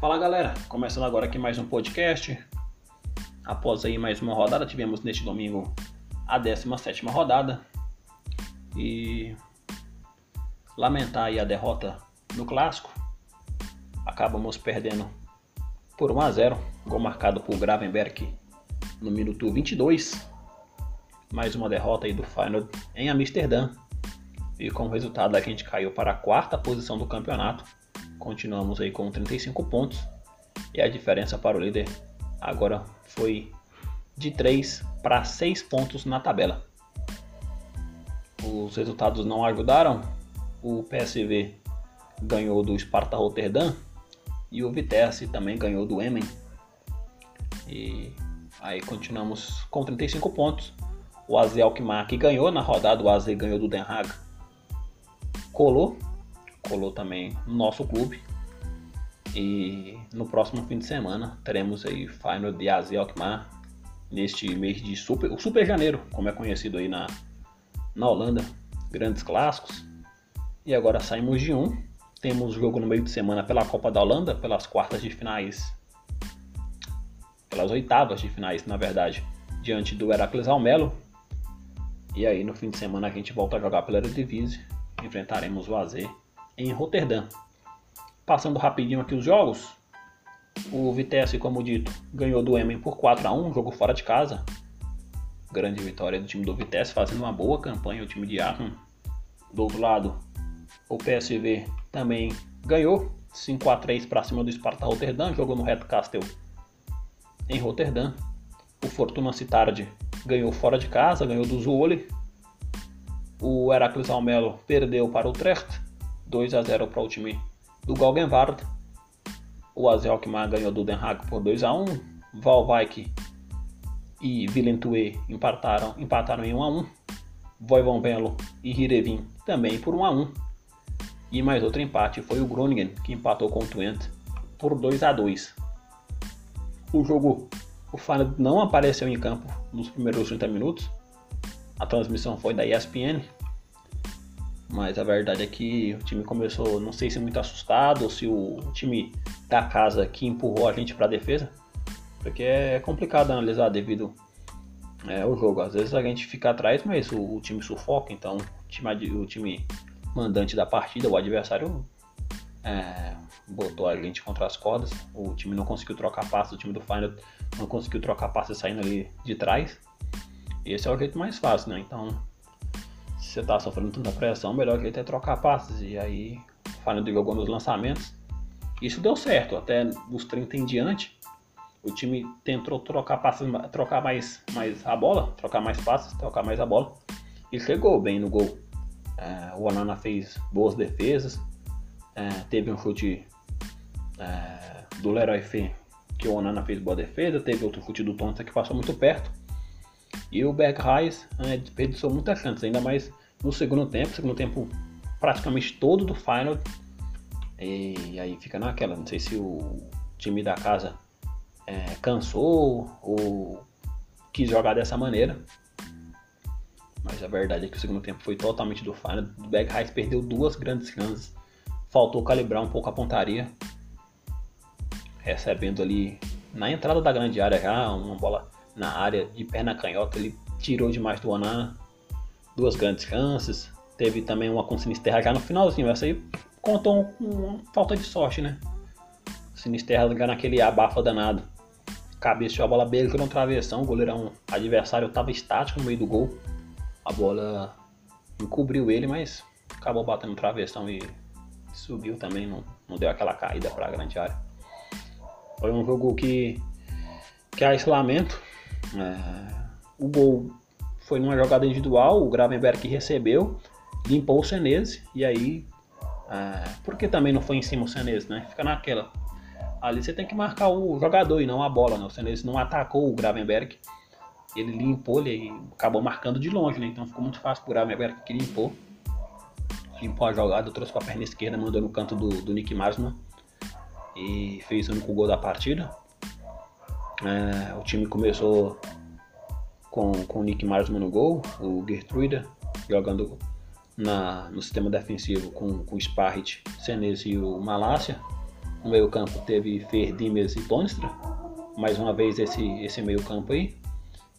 Fala galera, começando agora aqui mais um podcast. Após aí mais uma rodada, tivemos neste domingo a 17 rodada. E lamentar aí a derrota no clássico. Acabamos perdendo por 1 a 0, gol marcado por Gravenberg no minuto 22. Mais uma derrota aí do Feyenoord em Amsterdã. E com o resultado a gente caiu para a quarta posição do campeonato Continuamos aí com 35 pontos. E a diferença para o líder agora foi de 3 para 6 pontos na tabela. Os resultados não ajudaram. O PSV ganhou do Sparta Rotterdam e o Vitesse também ganhou do Emen. E aí continuamos com 35 pontos. O AZ Alkmaar que ganhou na rodada, o AZ ganhou do Den Haag. Colou colou também no nosso clube. E no próximo fim de semana teremos aí Final de AZ Alkmaar neste mês de super, o Super Janeiro, como é conhecido aí na, na Holanda, grandes clássicos. E agora saímos de um. Temos jogo no meio de semana pela Copa da Holanda, pelas quartas de finais, pelas oitavas de finais, na verdade, diante do Heracles Almelo. E aí no fim de semana a gente volta a jogar pela Eredivisie, enfrentaremos o AZ em Roterdã. Passando rapidinho aqui os jogos, o Vitesse, como dito, ganhou do Emen por 4 a 1 jogo fora de casa. Grande vitória do time do Vitesse, fazendo uma boa campanha, o time de Aachen. Do outro lado, o PSV também ganhou 5 a 3 para cima do Sparta Rotterdam, jogou no Red Castle em Rotterdam. O Fortuna Citardi ganhou fora de casa, ganhou do Zuoli. O Heracles Almelo perdeu para o Utrecht 2 a 0 para o time do Galgenward. O AZ Alkmaar ganhou do Den Haag por 2 a 1. Valwijk e Villentue empataram, empataram em 1 a 1. Voivon Velo e Hirevin também por 1 a 1. E mais outro empate foi o Groningen que empatou com o Twente por 2 a 2. O jogo, o Feyenoord não apareceu em campo nos primeiros 30 minutos. A transmissão foi da ESPN, mas a verdade é que o time começou, não sei se muito assustado ou se o time da casa que empurrou a gente para a defesa, porque é complicado analisar devido é, ao jogo. Às vezes a gente fica atrás, mas o, o time sufoca, então o time, o time mandante da partida, o adversário é, botou a gente contra as cordas. O time não conseguiu trocar passes, o time do Final não conseguiu trocar passes saindo ali de trás. Esse é o jeito mais fácil, né? Então você tá sofrendo tanta pressão, melhor jeito é trocar passes. E aí, falando jogou nos lançamentos, isso deu certo. Até os 30 em diante, o time tentou trocar passes, trocar mais, mais a bola, trocar mais passes, trocar mais a bola. E chegou bem no gol. É, o Anana fez boas defesas. É, teve um chute é, do Leroy Fê, que o Onana fez boa defesa. Teve outro chute do Tonta que passou muito perto. E o Bergheis é, desperdiçou muitas chances, ainda mais no segundo tempo. Segundo tempo praticamente todo do final. E aí fica naquela, não sei se o time da casa é, cansou ou quis jogar dessa maneira. Mas a verdade é que o segundo tempo foi totalmente do final. O Bergheis perdeu duas grandes chances. Faltou calibrar um pouco a pontaria. Recebendo ali na entrada da grande área já, uma bola na área de perna canhota, ele tirou demais do Onana. Duas grandes chances. Teve também uma com Sinisterra já no finalzinho. Essa aí contou com falta de sorte, né? Sinisterra já naquele abafa danado. Cabeceou a bola beijou no travessão. O goleirão adversário estava estático no meio do gol. A bola encobriu ele, mas acabou batendo no travessão e subiu também. Não, não deu aquela caída para a grande área. Foi um jogo que, que isolamento. É, o gol foi numa jogada individual, o Gravenberg recebeu, limpou o Senese e aí. É, por que também não foi em cima o Senese, né? Fica naquela. Ali você tem que marcar o jogador e não a bola, né? O Senese não atacou o Gravenberg. Ele limpou, ele acabou marcando de longe, né? Então ficou muito fácil pro Gravenberg que limpou. Limpou a jogada, trouxe com a perna esquerda, mandou no canto do, do Nick Marsman. E fez o único gol da partida. É, o time começou com, com o Nick Marsman no gol, o Gertruida jogando na, no sistema defensivo com, com o Sparrit, Senez e o Malásia, No meio campo teve Ferdimers e Tonstra. Mais uma vez esse, esse meio campo aí.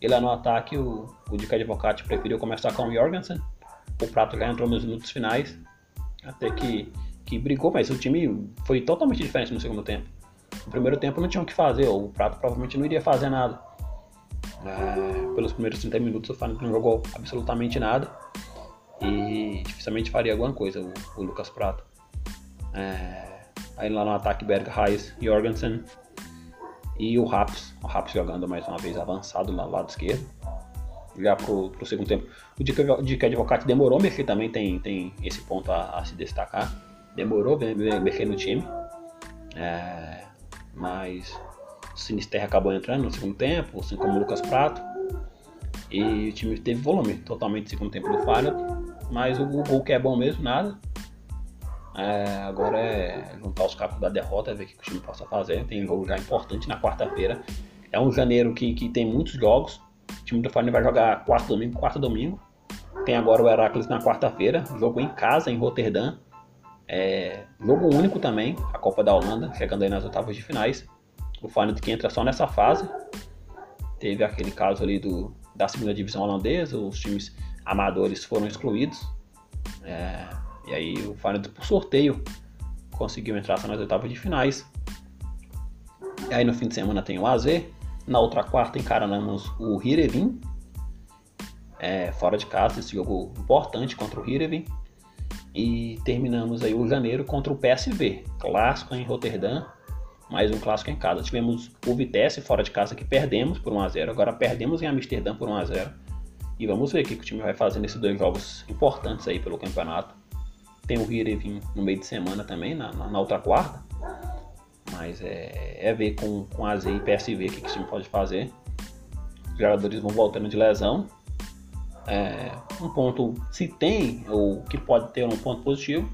E lá no ataque o, o Dick Advocati preferiu começar com o Jorgensen. O Prato já entrou nos minutos finais. Até que, que brigou, mas o time foi totalmente diferente no segundo tempo. No primeiro tempo não tinha o que fazer, o Prato provavelmente não iria fazer nada. É, pelos primeiros 30 minutos o Feyenoord não jogou absolutamente nada e dificilmente faria alguma coisa o, o Lucas Prato. É, aí lá no ataque Berg, Reis, Jorgensen e o Raps, o Raps jogando mais uma vez avançado no lado esquerdo. Já pro, pro segundo tempo. O Dick Advocati demorou mexer também, tem, tem esse ponto a, a se destacar. Demorou mexer no time. É, mas o Sinisterra acabou entrando no segundo tempo, assim como o Lucas Prato. E o time teve volume totalmente no segundo tempo do Feyenoord. Mas o gol que é bom mesmo, nada. É, agora é juntar os capos da derrota, ver o que o time possa fazer. Tem jogo já importante na quarta-feira. É um janeiro que, que tem muitos jogos. O time do Feyenoord vai jogar quarto domingo, quarto domingo. Tem agora o Heracles na quarta-feira. Jogo em casa, em Roterdã. É, jogo único também, a Copa da Holanda, chegando aí nas oitavas de finais. O Feyenoord que entra só nessa fase. Teve aquele caso ali do, da segunda divisão holandesa, os times amadores foram excluídos. É, e aí o Feyenoord por sorteio conseguiu entrar só nas oitavas de finais. E aí no fim de semana tem o AZ. Na outra quarta encaramos o Hirevin. É, fora de casa, esse jogo importante contra o Hirevin. E terminamos aí o janeiro contra o PSV, clássico em Roterdã, mais um clássico em casa. Tivemos o Vitesse fora de casa que perdemos por 1 a 0 agora perdemos em Amsterdã por 1 a 0 E vamos ver o que o time vai fazer nesses dois jogos importantes aí pelo campeonato. Tem o Hirevin no meio de semana também, na, na, na outra quarta. Mas é, é, ver com, com AZ e PSV o que, que o time pode fazer. Os jogadores vão voltando de lesão é, um ponto, se tem, ou que pode ter um ponto positivo,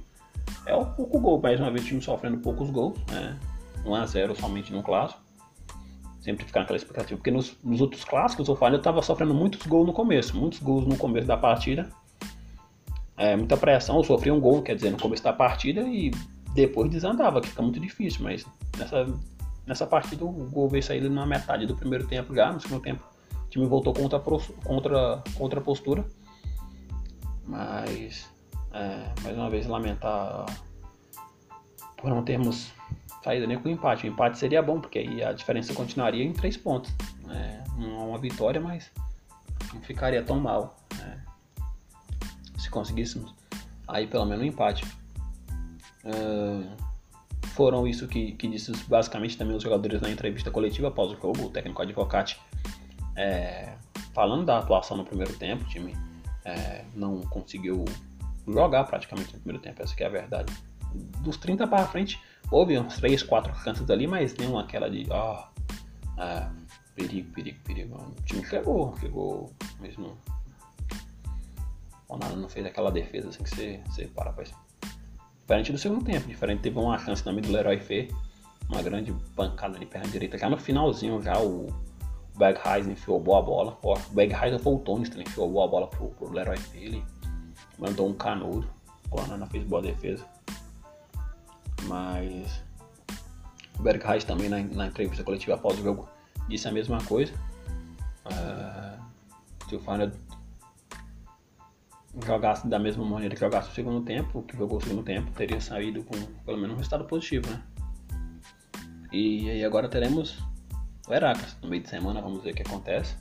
é o pouco gol. Mais uma vez o time sofrendo poucos gols, né? 1 a 0 somente no clássico. Sempre ficar naquela expectativa, porque nos, nos outros clássicos o Falha estava sofrendo muitos gols no começo, muitos gols no começo da partida. É, muita pressão, sofria um gol, quer dizer, no começo da partida e depois desandava, que fica muito difícil, mas nessa, nessa partida o gol veio sair na metade do primeiro tempo já, no segundo tempo time voltou contra, contra, contra a postura. Mas, é, mais uma vez, lamentar por não termos saído nem com empate. O empate seria bom, porque aí a diferença continuaria em três pontos. É, não é uma vitória, mas não ficaria tão mal. Né? Se conseguíssemos aí pelo menos um empate. Uh, foram isso que, que disse basicamente também os jogadores na entrevista coletiva após o jogo. O técnico Advocati é, falando da atuação no primeiro tempo, o time é, não conseguiu jogar praticamente no primeiro tempo, essa é a verdade. Dos 30 para frente, houve uns 3, 4 chances ali, mas nenhuma aquela de ó, oh, perigo, perigo, perigo. O time chegou, chegou mesmo. O Nada não fez aquela defesa assim que você, você para pra Diferente do segundo tempo, diferente teve uma chance também do Leroy Fê, uma grande pancada de perna direita, já no finalzinho já o Bergheisen enfiou boa bola. o Bergheisen foi o Tony enfiou boa bola pro, pro Leroy Philly. Mandou um canudo. O Anana fez boa defesa. Mas o Bergheisen também na, na, entrevista coletiva após o jogo disse a mesma coisa. Uh, se o Feyenoord jogasse da mesma maneira que jogasse o segundo tempo, que jogou o segundo tempo, teria saído com pelo menos um resultado positivo, né? E aí agora teremos o Heracles no meio de semana, vamos ver o que acontece.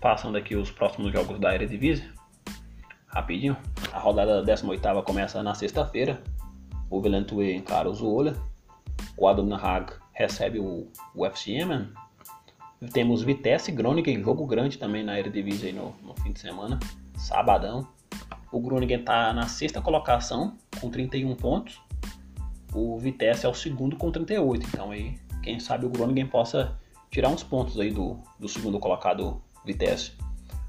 Passando aqui os próximos jogos da Eredivisie, rapidinho. A rodada 18 começa na sexta-feira. O Velentue encara o Zuola. O Adon Haag recebe o, o FC Yemen. Temos Vitesse e Groningen, jogo grande também na Eredivisie no, no fim de semana, sabadão. O Groningen está na sexta colocação com 31 pontos. O Vitesse é o segundo com 38. Então aí, quem sabe o Groningen possa tirar uns pontos aí do, do segundo colocado Vitesse.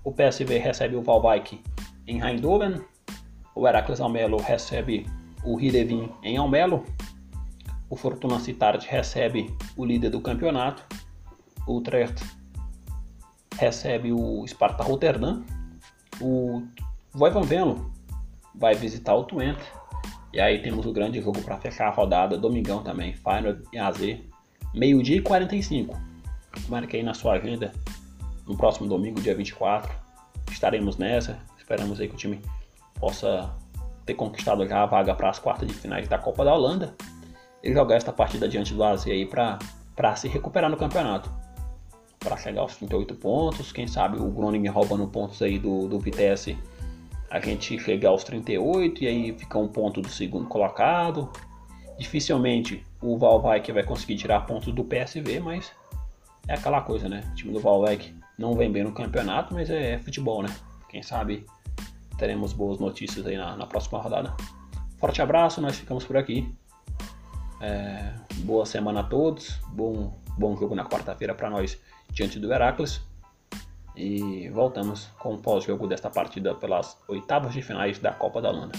O PSV recebe o Valbike em Eindhoven. O Heracles Almelo recebe o Hirevin em Almelo. O Fortuna Cittard recebe o líder do campeonato. O Utrecht recebe o Sparta Rotterdam. O Voivan Venlo vai visitar o Twente. E aí temos o grande jogo para fechar a rodada, domingão também, Final e AZ, meio-dia e 45. Marquei na sua agenda no próximo domingo, dia 24. Estaremos nessa. Esperamos aí que o time possa ter conquistado já a vaga para as quartas de finais da Copa da Holanda e jogar esta partida diante do AZ aí para se recuperar no campeonato. Para chegar aos 38 pontos, quem sabe o Groningen roubando pontos aí do, do Vitesse, a gente chegar aos 38 e aí fica um ponto do segundo colocado. Dificilmente o Valvik vai conseguir tirar pontos do PSV, mas é aquela coisa, né? O time do Valvik não vem bem no campeonato, mas é, é futebol, né? Quem sabe teremos boas notícias aí na, na próxima rodada. Forte abraço, nós ficamos por aqui. É, boa semana a todos. Bom, bom jogo na quarta-feira para nós diante do Heracles. E voltamos com o pós-jogo desta partida pelas oitavas de finais da Copa da Holanda.